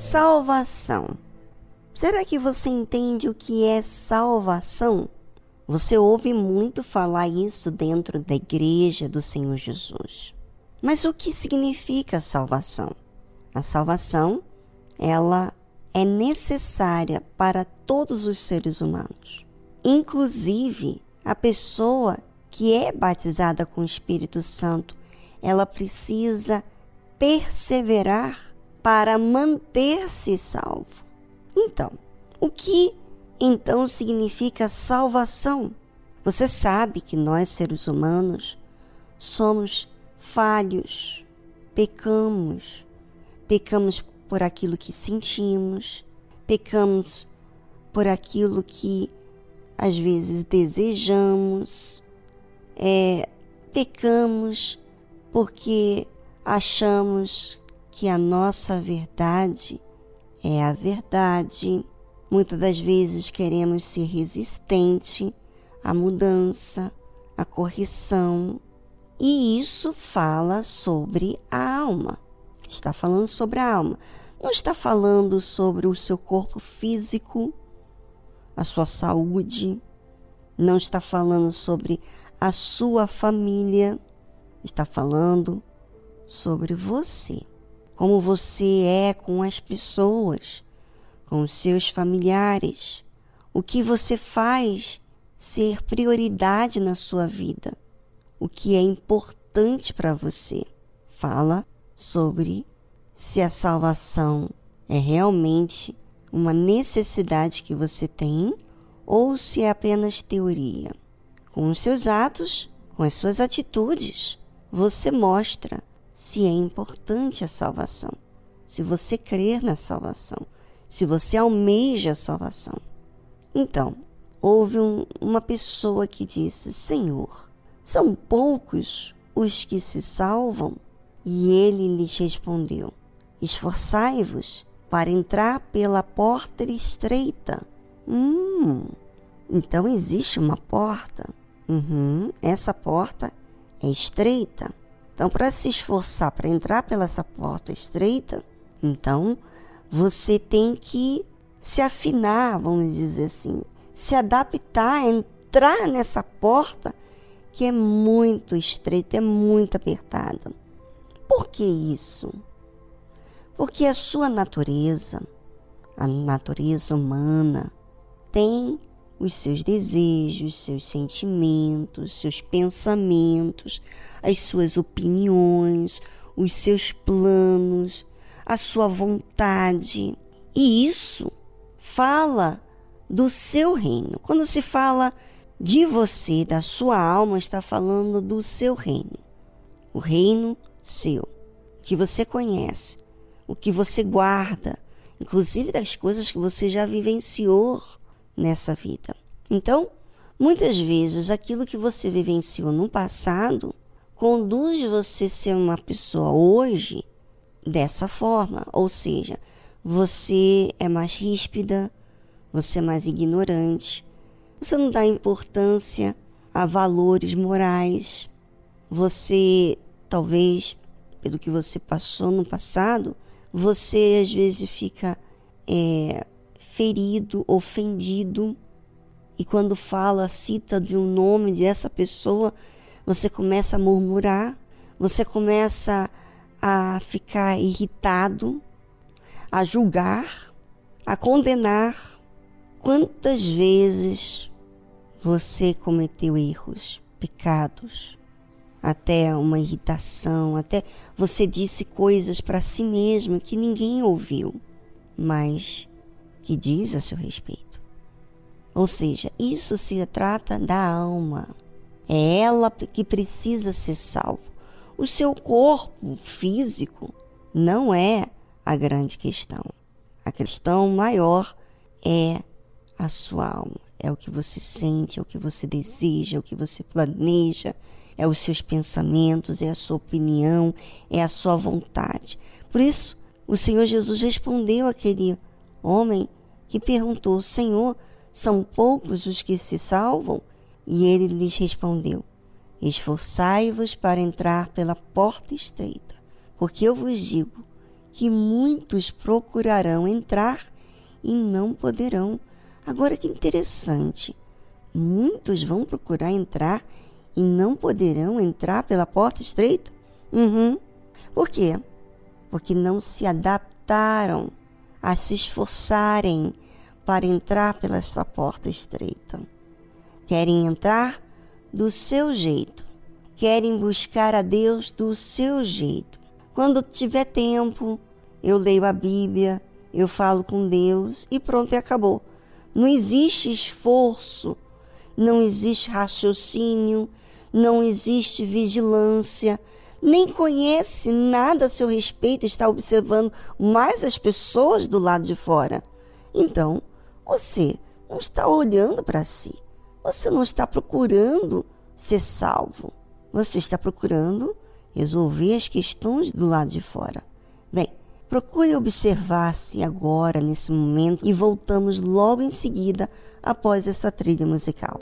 Salvação. Será que você entende o que é salvação? Você ouve muito falar isso dentro da igreja do Senhor Jesus. Mas o que significa salvação? A salvação, ela é necessária para todos os seres humanos. Inclusive, a pessoa que é batizada com o Espírito Santo, ela precisa perseverar para manter-se salvo. Então, o que então significa salvação? Você sabe que nós, seres humanos, somos falhos, pecamos, pecamos por aquilo que sentimos, pecamos por aquilo que às vezes desejamos, é, pecamos porque achamos que a nossa verdade é a verdade. Muitas das vezes queremos ser resistente à mudança, à correção, e isso fala sobre a alma. Está falando sobre a alma. Não está falando sobre o seu corpo físico, a sua saúde. Não está falando sobre a sua família. Está falando sobre você. Como você é com as pessoas, com os seus familiares. O que você faz ser prioridade na sua vida. O que é importante para você. Fala sobre se a salvação é realmente uma necessidade que você tem ou se é apenas teoria. Com os seus atos, com as suas atitudes, você mostra se é importante a salvação, se você crer na salvação, se você almeja a salvação. Então, houve um, uma pessoa que disse: Senhor, são poucos os que se salvam? E ele lhes respondeu: Esforçai-vos para entrar pela porta estreita. Hum, então existe uma porta. Uhum, essa porta é estreita. Então, para se esforçar para entrar pela essa porta estreita, então você tem que se afinar, vamos dizer assim, se adaptar, entrar nessa porta que é muito estreita, é muito apertada. Por que isso? Porque a sua natureza, a natureza humana, tem os seus desejos, seus sentimentos, seus pensamentos, as suas opiniões, os seus planos, a sua vontade. E isso fala do seu reino. Quando se fala de você, da sua alma, está falando do seu reino. O reino seu, que você conhece, o que você guarda, inclusive das coisas que você já vivenciou nessa vida. Então, muitas vezes aquilo que você vivenciou no passado conduz você a ser uma pessoa hoje dessa forma, ou seja, você é mais ríspida, você é mais ignorante, você não dá importância a valores morais, você talvez pelo que você passou no passado, você às vezes fica é, ferido, ofendido, e quando fala, cita de um nome dessa pessoa, você começa a murmurar, você começa a ficar irritado, a julgar, a condenar. Quantas vezes você cometeu erros, pecados? até uma irritação, até você disse coisas para si mesmo que ninguém ouviu, mas que diz a seu respeito. Ou seja, isso se trata da alma. É ela que precisa ser salvo. O seu corpo físico não é a grande questão. A questão maior é a sua alma. É o que você sente, é o que você deseja, é o que você planeja, é os seus pensamentos, é a sua opinião, é a sua vontade. Por isso, o Senhor Jesus respondeu àquele homem que perguntou: Senhor, são poucos os que se salvam? E ele lhes respondeu: Esforçai-vos para entrar pela porta estreita, porque eu vos digo que muitos procurarão entrar e não poderão. Agora que interessante. Muitos vão procurar entrar e não poderão entrar pela porta estreita? Uhum. Por quê? Porque não se adaptaram a se esforçarem para entrar pela esta porta estreita. Querem entrar do seu jeito, querem buscar a Deus do seu jeito. Quando tiver tempo, eu leio a Bíblia, eu falo com Deus e pronto, e acabou. Não existe esforço, não existe raciocínio, não existe vigilância, nem conhece nada a seu respeito, está observando mais as pessoas do lado de fora. Então, você não está olhando para si. Você não está procurando ser salvo. Você está procurando resolver as questões do lado de fora. Bem, procure observar-se agora, nesse momento, e voltamos logo em seguida após essa trilha musical.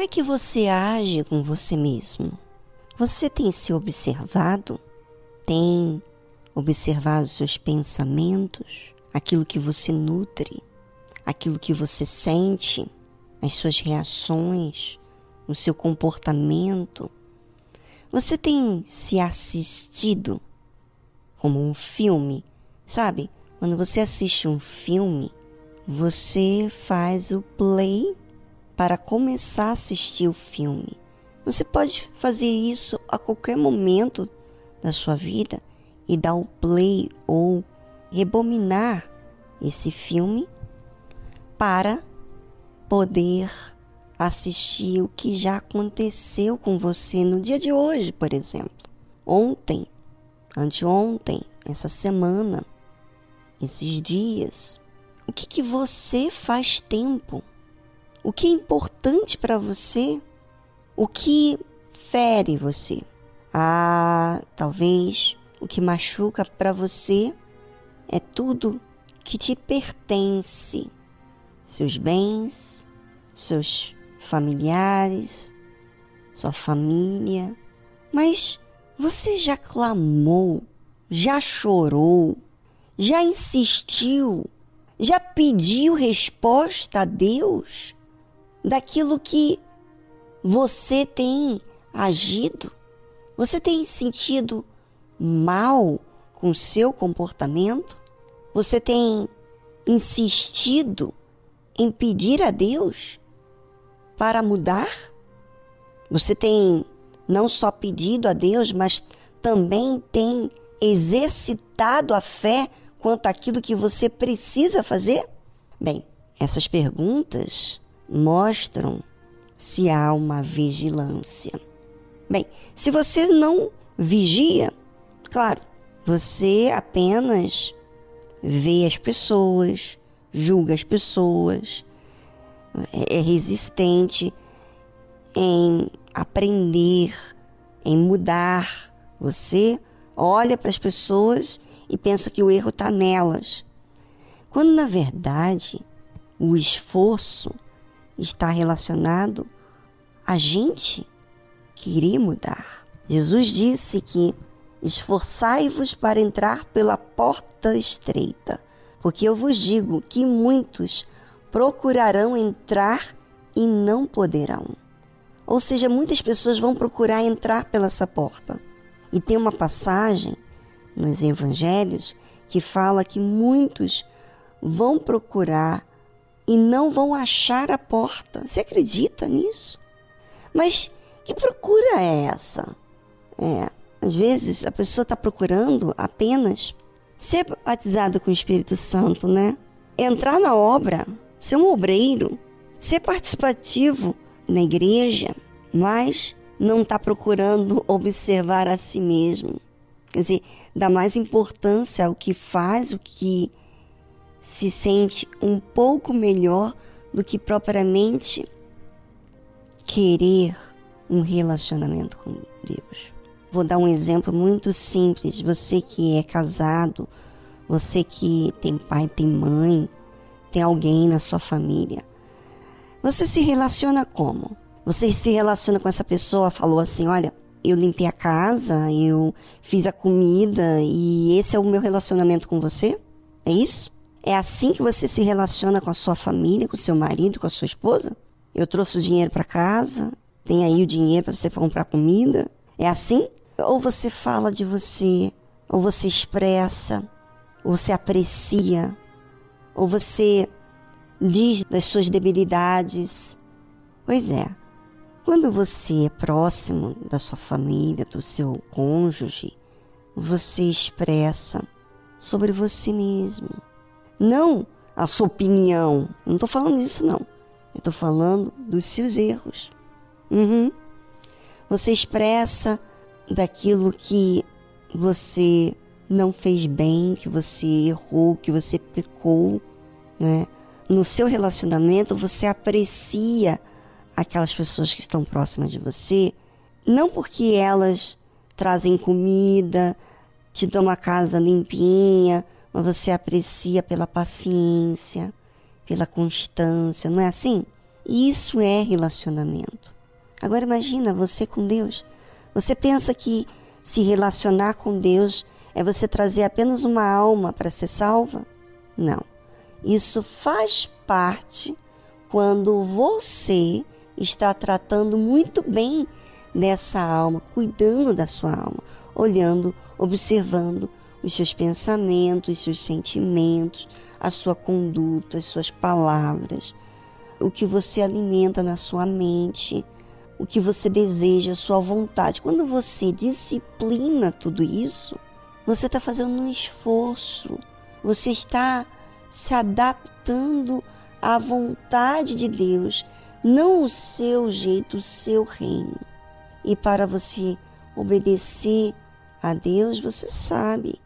Como é que você age com você mesmo? Você tem se observado? Tem observado seus pensamentos? Aquilo que você nutre? Aquilo que você sente? As suas reações? O seu comportamento? Você tem se assistido como um filme? Sabe? Quando você assiste um filme, você faz o play para começar a assistir o filme. Você pode fazer isso a qualquer momento da sua vida e dar o play ou rebominar esse filme para poder assistir o que já aconteceu com você no dia de hoje, por exemplo. Ontem, anteontem, essa semana, esses dias. O que, que você faz tempo o que é importante para você, o que fere você. Ah, talvez o que machuca para você é tudo que te pertence, seus bens, seus familiares, sua família. Mas você já clamou, já chorou, já insistiu, já pediu resposta a Deus? Daquilo que você tem agido? Você tem sentido mal com seu comportamento? Você tem insistido em pedir a Deus para mudar? Você tem não só pedido a Deus, mas também tem exercitado a fé quanto àquilo que você precisa fazer? Bem, essas perguntas mostram se há uma vigilância. Bem, se você não vigia, claro, você apenas vê as pessoas, julga as pessoas, é resistente em aprender, em mudar. Você olha para as pessoas e pensa que o erro está nelas. Quando na verdade o esforço está relacionado a gente querer mudar. Jesus disse que esforçai-vos para entrar pela porta estreita, porque eu vos digo que muitos procurarão entrar e não poderão. Ou seja, muitas pessoas vão procurar entrar pela essa porta. E tem uma passagem nos evangelhos que fala que muitos vão procurar e não vão achar a porta. Você acredita nisso? Mas que procura é essa? É, às vezes a pessoa está procurando apenas ser batizada com o Espírito Santo, né? Entrar na obra, ser um obreiro, ser participativo na igreja, mas não está procurando observar a si mesmo. Quer dizer, dá mais importância ao que faz, o que se sente um pouco melhor do que propriamente querer um relacionamento com Deus. Vou dar um exemplo muito simples. Você que é casado, você que tem pai, tem mãe, tem alguém na sua família. Você se relaciona como? Você se relaciona com essa pessoa, falou assim: olha, eu limpei a casa, eu fiz a comida e esse é o meu relacionamento com você? É isso? É assim que você se relaciona com a sua família, com o seu marido, com a sua esposa? Eu trouxe o dinheiro para casa, tem aí o dinheiro para você comprar comida? É assim? Ou você fala de você, ou você expressa, ou você aprecia, ou você diz das suas debilidades? Pois é. Quando você é próximo da sua família, do seu cônjuge, você expressa sobre você mesmo. Não a sua opinião. Eu não estou falando disso, não. Eu estou falando dos seus erros. Uhum. Você expressa daquilo que você não fez bem, que você errou, que você pecou, né? No seu relacionamento, você aprecia aquelas pessoas que estão próximas de você, não porque elas trazem comida, te dão uma casa limpinha, mas você aprecia pela paciência, pela constância, não é assim? Isso é relacionamento. Agora imagina você com Deus. Você pensa que se relacionar com Deus é você trazer apenas uma alma para ser salva? Não. Isso faz parte quando você está tratando muito bem dessa alma, cuidando da sua alma, olhando, observando os seus pensamentos, os seus sentimentos, a sua conduta, as suas palavras, o que você alimenta na sua mente, o que você deseja, a sua vontade. Quando você disciplina tudo isso, você está fazendo um esforço, você está se adaptando à vontade de Deus não o seu jeito, o seu reino. E para você obedecer a Deus, você sabe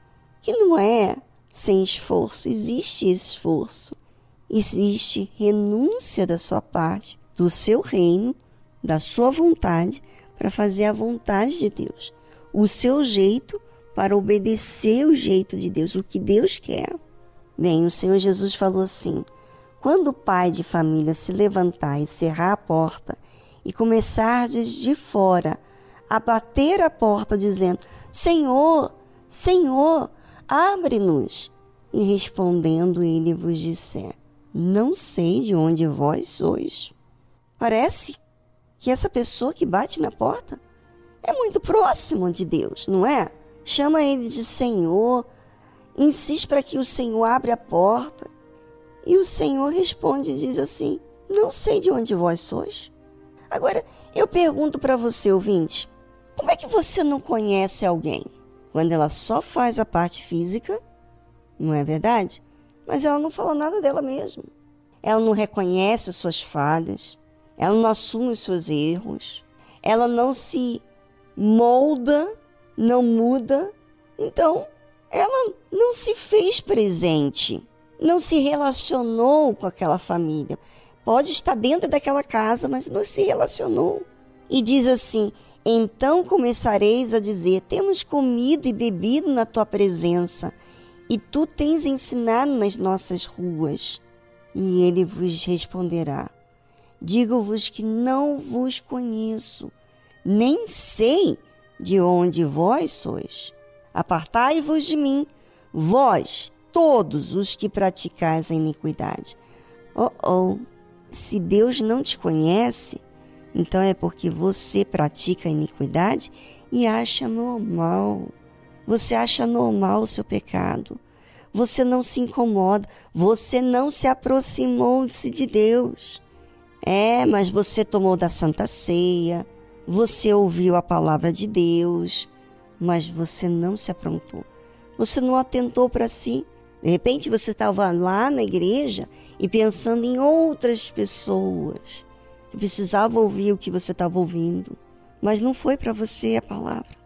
que não é sem esforço, existe esforço, existe renúncia da sua parte, do seu reino, da sua vontade, para fazer a vontade de Deus, o seu jeito para obedecer o jeito de Deus, o que Deus quer. Bem, o Senhor Jesus falou assim: quando o pai de família se levantar e cerrar a porta e começar de fora a bater a porta dizendo: Senhor, Senhor, abre-nos. E respondendo ele vos disser: Não sei de onde vós sois. Parece que essa pessoa que bate na porta é muito próximo de Deus, não é? Chama ele de Senhor, insiste para que o Senhor abra a porta. E o Senhor responde e diz assim: Não sei de onde vós sois. Agora, eu pergunto para você, ouvinte, como é que você não conhece alguém? Quando ela só faz a parte física, não é verdade? Mas ela não fala nada dela mesma. Ela não reconhece as suas falhas, ela não assume os seus erros, ela não se molda, não muda, então ela não se fez presente, não se relacionou com aquela família. Pode estar dentro daquela casa, mas não se relacionou. E diz assim: então começareis a dizer: Temos comido e bebido na tua presença, e tu tens ensinado nas nossas ruas. E ele vos responderá: Digo-vos que não vos conheço, nem sei de onde vós sois. Apartai-vos de mim, vós, todos os que praticais a iniquidade. Oh, oh, se Deus não te conhece, então é porque você pratica a iniquidade e acha normal. Você acha normal o seu pecado. Você não se incomoda, você não se aproximou-se de Deus. É, mas você tomou da Santa Ceia, você ouviu a palavra de Deus, mas você não se aprontou. Você não atentou para si. De repente você estava lá na igreja e pensando em outras pessoas que precisavam ouvir o que você estava ouvindo, mas não foi para você a palavra.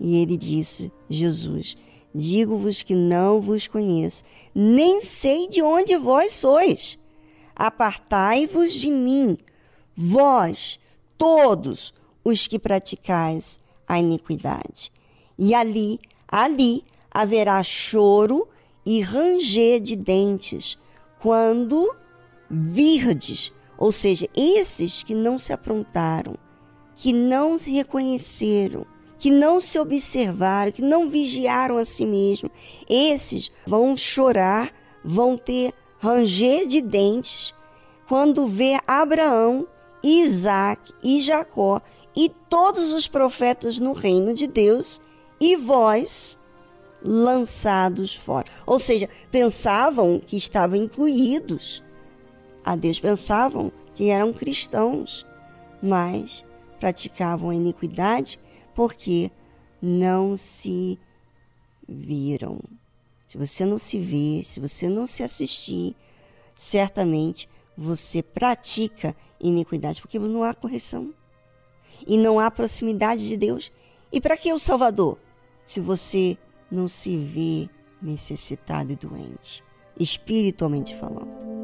E ele disse: Jesus, digo-vos que não vos conheço, nem sei de onde vós sois. Apartai-vos de mim, vós, todos os que praticais a iniquidade. E ali, ali haverá choro e ranger de dentes, quando virdes, ou seja, esses que não se aprontaram, que não se reconheceram, que não se observaram, que não vigiaram a si mesmos, esses vão chorar, vão ter ranger de dentes quando vê Abraão, Isaac e Jacó e todos os profetas no reino de Deus e vós lançados fora. Ou seja, pensavam que estavam incluídos. A Deus pensavam que eram cristãos, mas praticavam a iniquidade porque não se viram. Se você não se vê, se você não se assistir, certamente você pratica iniquidade, porque não há correção e não há proximidade de Deus. E para que o Salvador? Se você não se vê necessitado e doente, espiritualmente falando.